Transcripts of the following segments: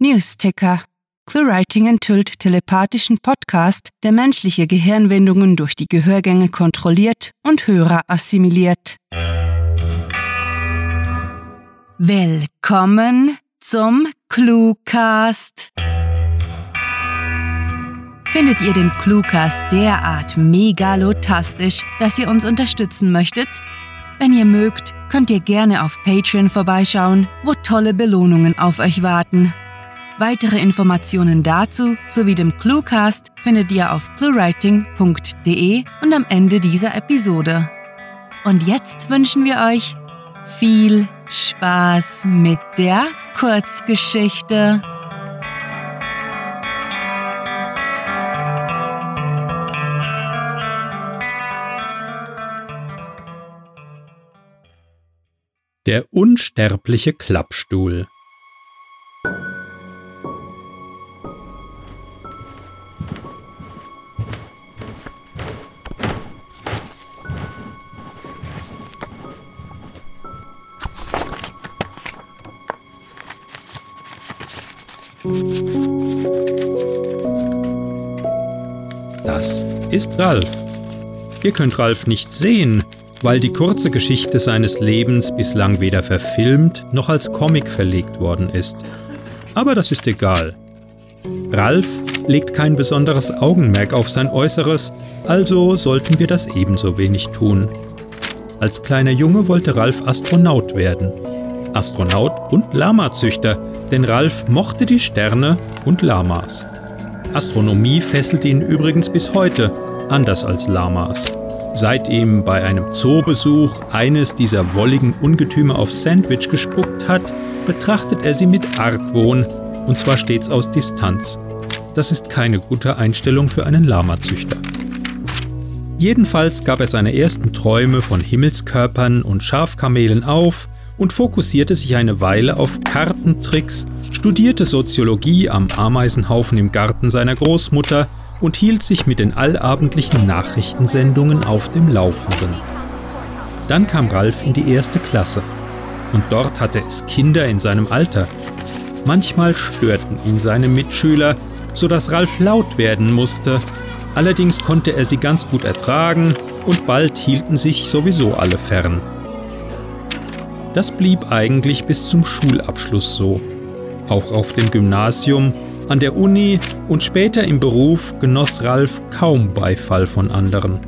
Newsticker. ClueWriting enthüllt telepathischen Podcast, der menschliche Gehirnwindungen durch die Gehörgänge kontrolliert und Hörer assimiliert. Willkommen zum Cluecast. Findet ihr den Cluecast derart megalotastisch, dass ihr uns unterstützen möchtet? Wenn ihr mögt, könnt ihr gerne auf Patreon vorbeischauen, wo tolle Belohnungen auf euch warten. Weitere Informationen dazu sowie dem Cluecast findet ihr auf cluewriting.de und am Ende dieser Episode. Und jetzt wünschen wir euch viel Spaß mit der Kurzgeschichte. Der unsterbliche Klappstuhl. Das ist Ralf. Ihr könnt Ralf nicht sehen, weil die kurze Geschichte seines Lebens bislang weder verfilmt noch als Comic verlegt worden ist. Aber das ist egal. Ralf legt kein besonderes Augenmerk auf sein Äußeres, also sollten wir das ebenso wenig tun. Als kleiner Junge wollte Ralf Astronaut werden. Astronaut und Lamazüchter, denn Ralf mochte die Sterne und Lamas. Astronomie fesselt ihn übrigens bis heute, anders als Lamas. Seit ihm bei einem Zoobesuch eines dieser wolligen Ungetüme auf Sandwich gespuckt hat, betrachtet er sie mit Argwohn, und zwar stets aus Distanz. Das ist keine gute Einstellung für einen Lamazüchter. Jedenfalls gab er seine ersten Träume von Himmelskörpern und Schafkamelen auf und fokussierte sich eine Weile auf Kartentricks, studierte Soziologie am Ameisenhaufen im Garten seiner Großmutter und hielt sich mit den allabendlichen Nachrichtensendungen auf dem Laufenden. Dann kam Ralf in die erste Klasse und dort hatte es Kinder in seinem Alter. Manchmal störten ihn seine Mitschüler, sodass Ralf laut werden musste. Allerdings konnte er sie ganz gut ertragen und bald hielten sich sowieso alle fern. Das blieb eigentlich bis zum Schulabschluss so. Auch auf dem Gymnasium an der Uni und später im Beruf genoss Ralf kaum Beifall von anderen.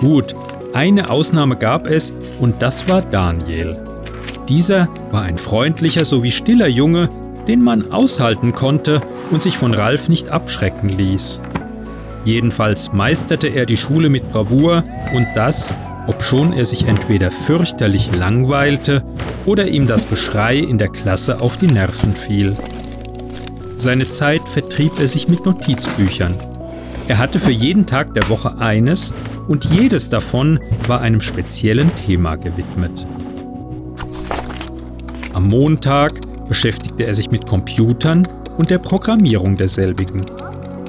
Gut, eine Ausnahme gab es und das war Daniel. Dieser war ein freundlicher sowie stiller Junge, den man aushalten konnte und sich von Ralf nicht abschrecken ließ. Jedenfalls meisterte er die Schule mit Bravour und das, obschon er sich entweder fürchterlich langweilte oder ihm das Geschrei in der Klasse auf die Nerven fiel. Seine Zeit vertrieb er sich mit Notizbüchern. Er hatte für jeden Tag der Woche eines und jedes davon war einem speziellen Thema gewidmet. Am Montag beschäftigte er sich mit Computern und der Programmierung derselbigen.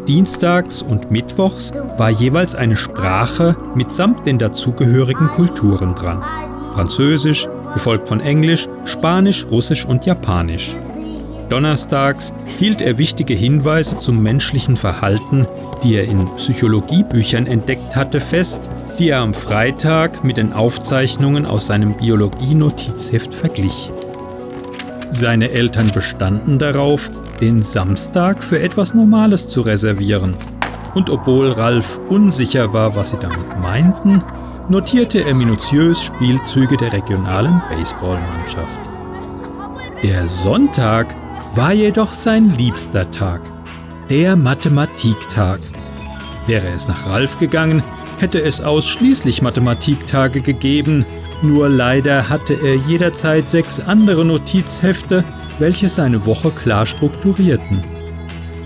Dienstags und Mittwochs war jeweils eine Sprache mitsamt den dazugehörigen Kulturen dran. Französisch, gefolgt von Englisch, Spanisch, Russisch und Japanisch. Donnerstags hielt er wichtige Hinweise zum menschlichen Verhalten, die er in Psychologiebüchern entdeckt hatte, fest, die er am Freitag mit den Aufzeichnungen aus seinem Biologie-Notizheft verglich. Seine Eltern bestanden darauf, den Samstag für etwas Normales zu reservieren. Und obwohl Ralf unsicher war, was sie damit meinten, notierte er minutiös Spielzüge der regionalen Baseballmannschaft. Der Sonntag war jedoch sein liebster Tag, der Mathematiktag. Wäre es nach Ralf gegangen, hätte es ausschließlich Mathematiktage gegeben, nur leider hatte er jederzeit sechs andere Notizhefte, welche seine Woche klar strukturierten.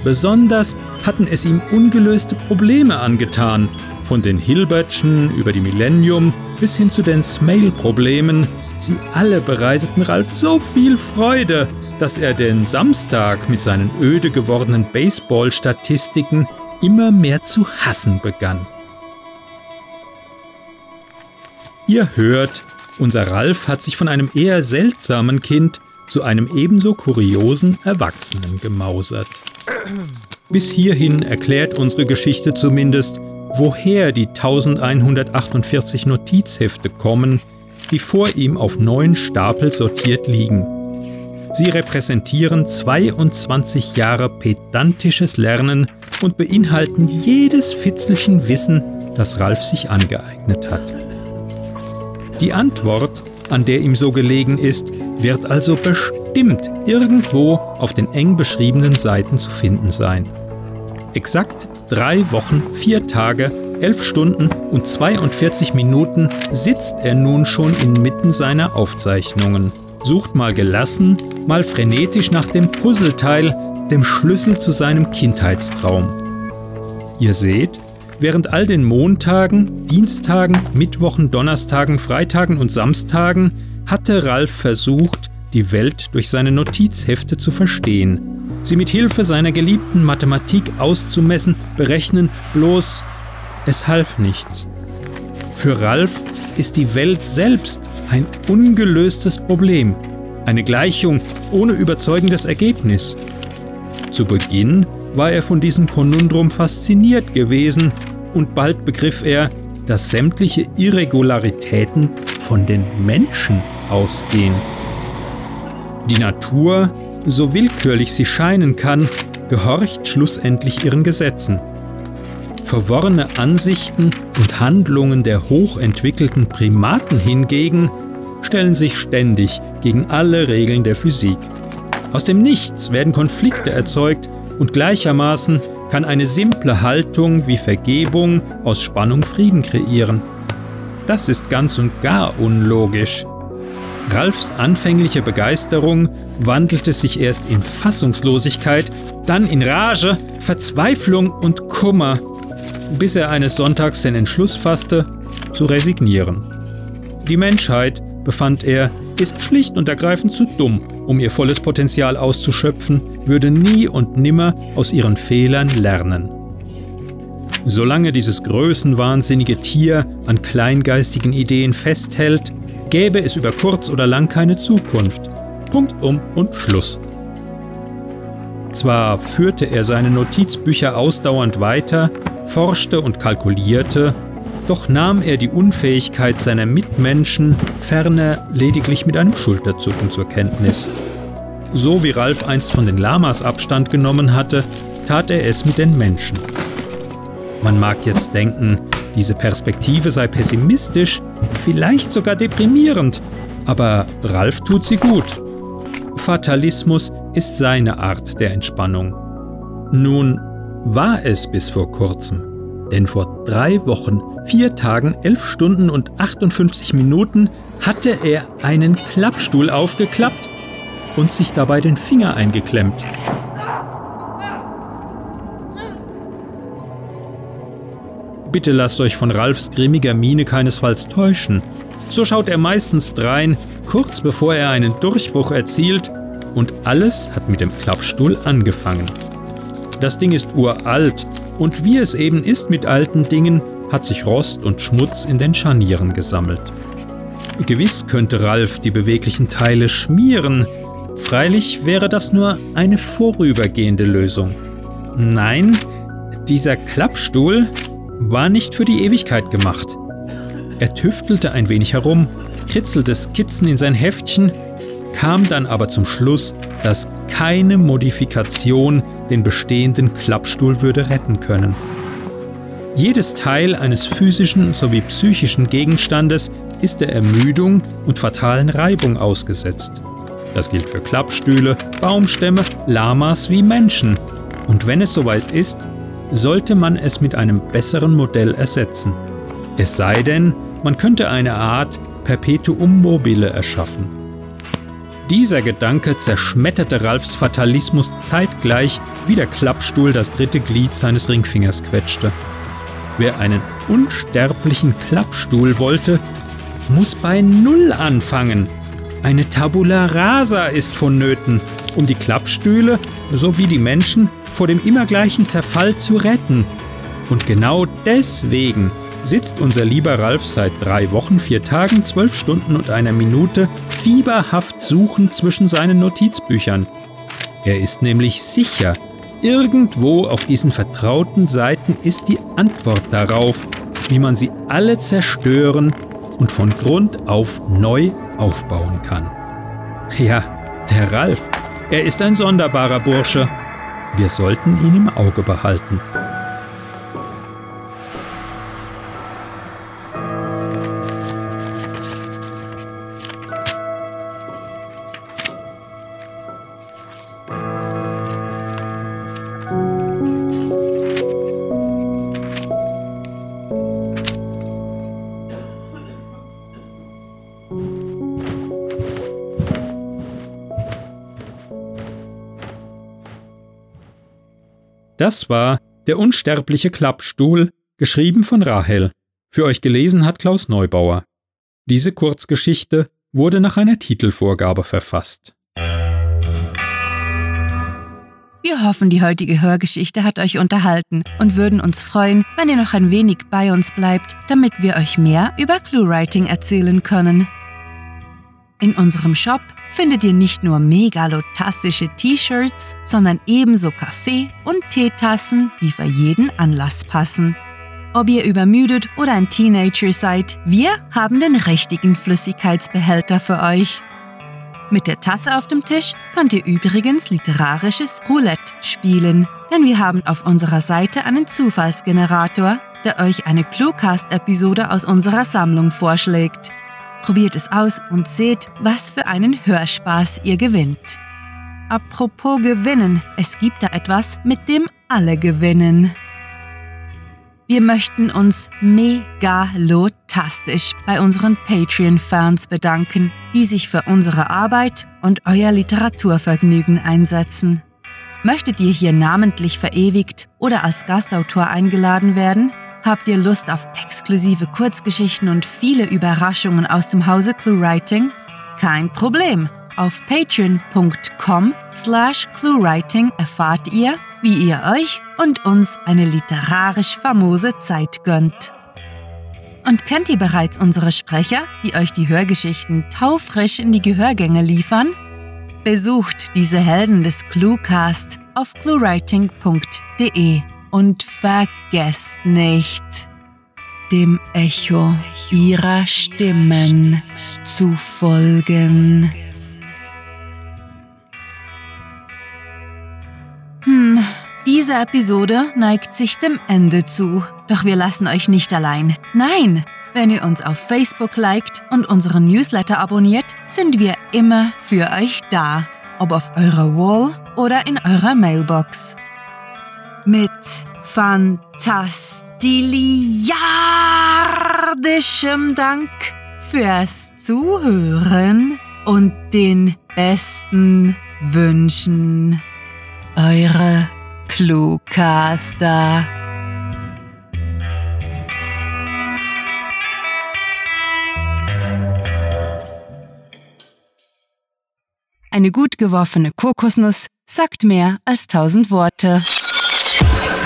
Besonders hatten es ihm ungelöste Probleme angetan, von den Hilbertschen über die Millennium bis hin zu den Smail-Problemen. Sie alle bereiteten Ralf so viel Freude, dass er den Samstag mit seinen öde gewordenen Baseball-Statistiken immer mehr zu hassen begann. Ihr hört, unser Ralf hat sich von einem eher seltsamen Kind zu einem ebenso kuriosen Erwachsenen gemausert. Bis hierhin erklärt unsere Geschichte zumindest, woher die 1148 Notizhefte kommen, die vor ihm auf neun Stapel sortiert liegen. Sie repräsentieren 22 Jahre pedantisches Lernen und beinhalten jedes Fitzelchen Wissen, das Ralf sich angeeignet hat. Die Antwort, an der ihm so gelegen ist, wird also bestimmt irgendwo auf den eng beschriebenen Seiten zu finden sein. Exakt drei Wochen, vier Tage, elf Stunden und 42 Minuten sitzt er nun schon inmitten seiner Aufzeichnungen, sucht mal gelassen, mal frenetisch nach dem Puzzleteil, dem Schlüssel zu seinem Kindheitstraum. Ihr seht, während all den Montagen, Dienstagen, Mittwochen, Donnerstagen, Freitagen und Samstagen hatte Ralf versucht, die Welt durch seine Notizhefte zu verstehen, sie mit Hilfe seiner geliebten Mathematik auszumessen, berechnen, bloß es half nichts. Für Ralf ist die Welt selbst ein ungelöstes Problem, eine Gleichung ohne überzeugendes Ergebnis. Zu Beginn war er von diesem Konundrum fasziniert gewesen und bald begriff er, dass sämtliche Irregularitäten von den Menschen ausgehen. Die Natur, so willkürlich sie scheinen kann, gehorcht schlussendlich ihren Gesetzen. Verworrene Ansichten und Handlungen der hochentwickelten Primaten hingegen stellen sich ständig gegen alle Regeln der Physik. Aus dem Nichts werden Konflikte erzeugt und gleichermaßen kann eine simple Haltung wie Vergebung aus Spannung Frieden kreieren. Das ist ganz und gar unlogisch. Ralfs anfängliche Begeisterung wandelte sich erst in Fassungslosigkeit, dann in Rage, Verzweiflung und Kummer, bis er eines Sonntags den Entschluss fasste, zu resignieren. Die Menschheit, befand er, ist schlicht und ergreifend zu dumm, um ihr volles Potenzial auszuschöpfen, würde nie und nimmer aus ihren Fehlern lernen. Solange dieses größenwahnsinnige Tier an kleingeistigen Ideen festhält, gäbe es über kurz oder lang keine Zukunft. Punkt um und Schluss. Zwar führte er seine Notizbücher ausdauernd weiter, forschte und kalkulierte, doch nahm er die Unfähigkeit seiner Mitmenschen ferner lediglich mit einem Schulterzucken zur Kenntnis. So wie Ralf einst von den Lamas Abstand genommen hatte, tat er es mit den Menschen. Man mag jetzt denken, diese Perspektive sei pessimistisch, vielleicht sogar deprimierend, aber Ralf tut sie gut. Fatalismus ist seine Art der Entspannung. Nun war es bis vor kurzem. Denn vor drei Wochen, vier Tagen, elf Stunden und 58 Minuten hatte er einen Klappstuhl aufgeklappt und sich dabei den Finger eingeklemmt. Bitte lasst euch von Ralfs grimmiger Miene keinesfalls täuschen. So schaut er meistens drein, kurz bevor er einen Durchbruch erzielt, und alles hat mit dem Klappstuhl angefangen. Das Ding ist uralt und wie es eben ist mit alten Dingen, hat sich Rost und Schmutz in den Scharnieren gesammelt. Gewiss könnte Ralf die beweglichen Teile schmieren, freilich wäre das nur eine vorübergehende Lösung. Nein, dieser Klappstuhl war nicht für die Ewigkeit gemacht. Er tüftelte ein wenig herum, kritzelte Skizzen in sein Heftchen, kam dann aber zum Schluss, dass keine Modifikation den bestehenden Klappstuhl würde retten können. Jedes Teil eines physischen sowie psychischen Gegenstandes ist der Ermüdung und fatalen Reibung ausgesetzt. Das gilt für Klappstühle, Baumstämme, Lamas wie Menschen. Und wenn es soweit ist, sollte man es mit einem besseren Modell ersetzen. Es sei denn, man könnte eine Art Perpetuum mobile erschaffen. Dieser Gedanke zerschmetterte Ralfs Fatalismus zeitgleich, wie der Klappstuhl das dritte Glied seines Ringfingers quetschte. Wer einen unsterblichen Klappstuhl wollte, muss bei Null anfangen. Eine Tabula rasa ist vonnöten, um die Klappstühle sowie die Menschen vor dem immer gleichen Zerfall zu retten. Und genau deswegen sitzt unser lieber Ralf seit drei Wochen, vier Tagen, zwölf Stunden und einer Minute fieberhaft suchend zwischen seinen Notizbüchern. Er ist nämlich sicher, irgendwo auf diesen vertrauten Seiten ist die Antwort darauf, wie man sie alle zerstören und von Grund auf neu aufbauen kann. Ja, der Ralf, er ist ein sonderbarer Bursche. Wir sollten ihn im Auge behalten. Das war Der unsterbliche Klappstuhl, geschrieben von Rahel. Für euch gelesen hat Klaus Neubauer. Diese Kurzgeschichte wurde nach einer Titelvorgabe verfasst. Wir hoffen, die heutige Hörgeschichte hat euch unterhalten und würden uns freuen, wenn ihr noch ein wenig bei uns bleibt, damit wir euch mehr über ClueWriting erzählen können. In unserem Shop findet ihr nicht nur megalotastische T-Shirts, sondern ebenso Kaffee- und Teetassen, die für jeden Anlass passen. Ob ihr übermüdet oder ein Teenager seid, wir haben den richtigen Flüssigkeitsbehälter für euch. Mit der Tasse auf dem Tisch könnt ihr übrigens literarisches Roulette spielen, denn wir haben auf unserer Seite einen Zufallsgenerator, der euch eine Cluecast-Episode aus unserer Sammlung vorschlägt. Probiert es aus und seht, was für einen Hörspaß ihr gewinnt. Apropos gewinnen, es gibt da etwas, mit dem alle gewinnen. Wir möchten uns megalotastisch bei unseren Patreon-Fans bedanken, die sich für unsere Arbeit und euer Literaturvergnügen einsetzen. Möchtet ihr hier namentlich verewigt oder als Gastautor eingeladen werden? Habt ihr Lust auf exklusive Kurzgeschichten und viele Überraschungen aus dem Hause ClueWriting? Kein Problem. Auf patreon.com slash cluewriting erfahrt ihr, wie ihr euch und uns eine literarisch famose Zeit gönnt. Und kennt ihr bereits unsere Sprecher, die euch die Hörgeschichten taufrisch in die Gehörgänge liefern? Besucht diese Helden des Cluecast auf cluewriting.de. Und vergesst nicht, dem Echo ihrer Stimmen zu folgen. Hm, diese Episode neigt sich dem Ende zu. Doch wir lassen euch nicht allein. Nein, wenn ihr uns auf Facebook liked und unseren Newsletter abonniert, sind wir immer für euch da. Ob auf eurer Wall oder in eurer Mailbox mit fantastiliardischem Dank fürs Zuhören und den besten Wünschen. Eure Cluecaster. Eine gut geworfene Kokosnuss sagt mehr als tausend Worte.